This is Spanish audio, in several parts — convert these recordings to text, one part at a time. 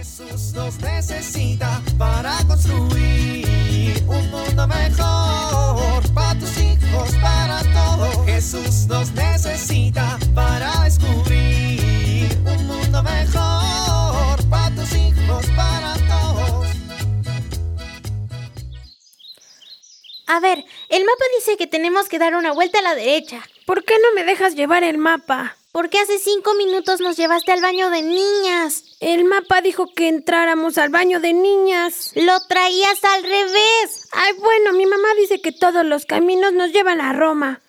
Jesús nos necesita para construir un mundo mejor para tus hijos, para todos. Jesús nos necesita para descubrir un mundo mejor para tus hijos, para todos. A ver, el mapa dice que tenemos que dar una vuelta a la derecha. ¿Por qué no me dejas llevar el mapa? Porque hace cinco minutos nos llevaste al baño de niñas. El mapa dijo que entráramos al baño de niñas. Lo traías al revés. Ay, bueno, mi mamá dice que todos los caminos nos llevan a Roma.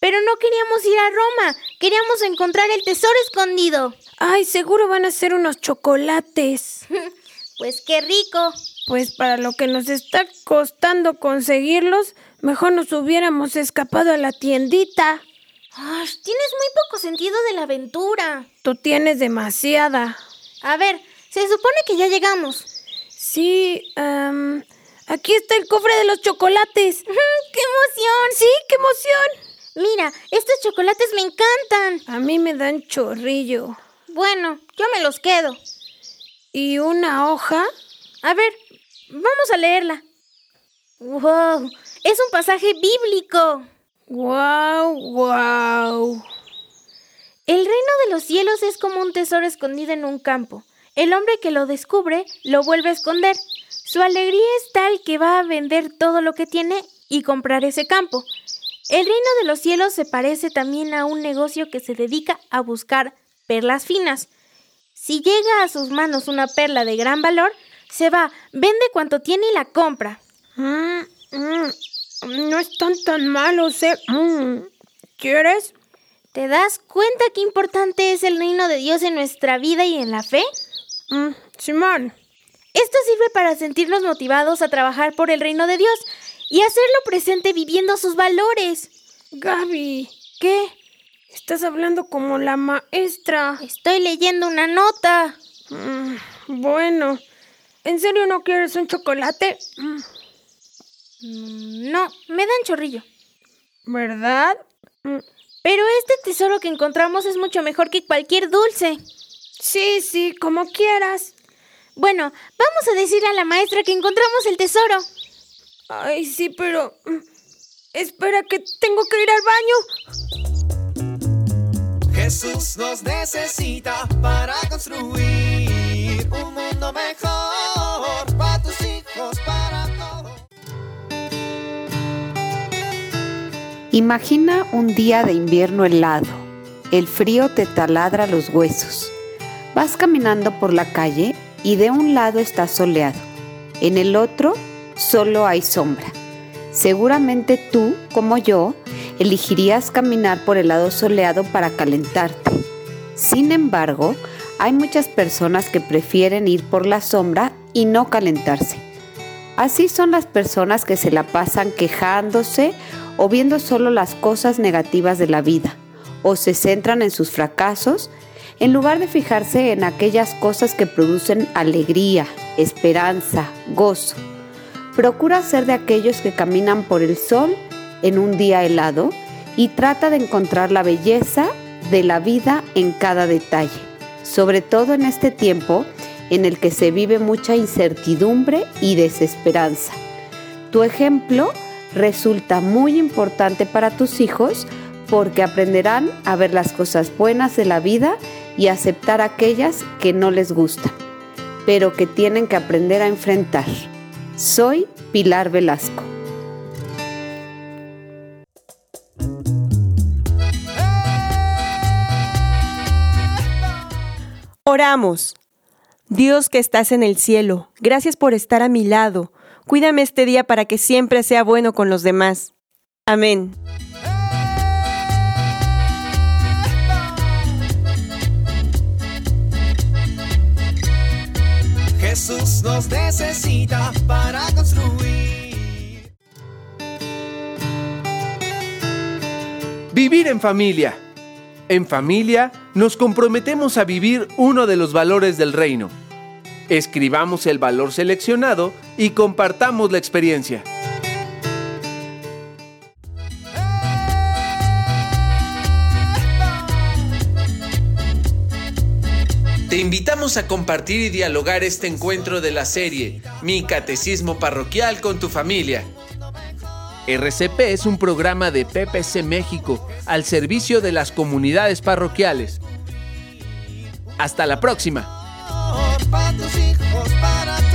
Pero no queríamos ir a Roma. Queríamos encontrar el tesoro escondido. Ay, seguro van a ser unos chocolates. pues qué rico. Pues para lo que nos está costando conseguirlos, mejor nos hubiéramos escapado a la tiendita. Ay, tienes muy poco sentido de la aventura. Tú tienes demasiada. A ver, se supone que ya llegamos. Sí, aquí está el cofre de los chocolates. ¡Qué emoción! Sí, qué emoción. Mira, estos chocolates me encantan. A mí me dan chorrillo. Bueno, yo me los quedo. ¿Y una hoja? A ver, vamos a leerla. ¡Wow! Es un pasaje bíblico. ¡Guau, guau! El reino de los cielos es como un tesoro escondido en un campo. El hombre que lo descubre lo vuelve a esconder. Su alegría es tal que va a vender todo lo que tiene y comprar ese campo. El reino de los cielos se parece también a un negocio que se dedica a buscar perlas finas. Si llega a sus manos una perla de gran valor, se va, vende cuanto tiene y la compra. Mm, mm, no están tan malos, ¿eh? Mm. ¿Quieres? ¿Te das cuenta qué importante es el reino de Dios en nuestra vida y en la fe? Mm, Simón. Esto sirve para sentirnos motivados a trabajar por el reino de Dios y hacerlo presente viviendo sus valores. Gaby, ¿Qué? estás hablando como la maestra. Estoy leyendo una nota. Mm, bueno, ¿en serio no quieres un chocolate? Mm, No, me dan chorrillo. ¿Verdad? Pero este tesoro que encontramos es mucho mejor que cualquier dulce. Sí, sí, como quieras. Bueno, vamos a decirle a la maestra que encontramos el tesoro. Ay, sí, pero... mm, Espera, que tengo que ir al baño. Jesús nos necesita para construir un mundo mejor para tus hijos, para Imagina un día de invierno helado. El frío te taladra los huesos. Vas caminando por la calle y de un lado está soleado. En el otro solo hay sombra. Seguramente tú, como yo, elegirías caminar por el lado soleado para calentarte. Sin embargo, hay muchas personas que prefieren ir por la sombra y no calentarse. Así son las personas que se la pasan quejándose o viendo solo las cosas negativas de la vida, o se centran en sus fracasos, en lugar de fijarse en aquellas cosas que producen alegría, esperanza, gozo. Procura ser de aquellos que caminan por el sol en un día helado y trata de encontrar la belleza de la vida en cada detalle, sobre todo en este tiempo en el que se vive mucha incertidumbre y desesperanza. Tu ejemplo resulta muy importante para tus hijos porque aprenderán a ver las cosas buenas de la vida y aceptar aquellas que no les gustan, pero que tienen que aprender a enfrentar. Soy Pilar Velasco. Oramos. Dios que estás en el cielo, gracias por estar a mi lado. Cuídame este día para que siempre sea bueno con los demás. Amén. Jesús nos necesita para construir. Vivir en familia. En familia nos comprometemos a vivir uno de los valores del reino. Escribamos el valor seleccionado y compartamos la experiencia. Te invitamos a compartir y dialogar este encuentro de la serie Mi Catecismo Parroquial con tu familia. RCP es un programa de PPC México al servicio de las comunidades parroquiales. Hasta la próxima para tus hijos, para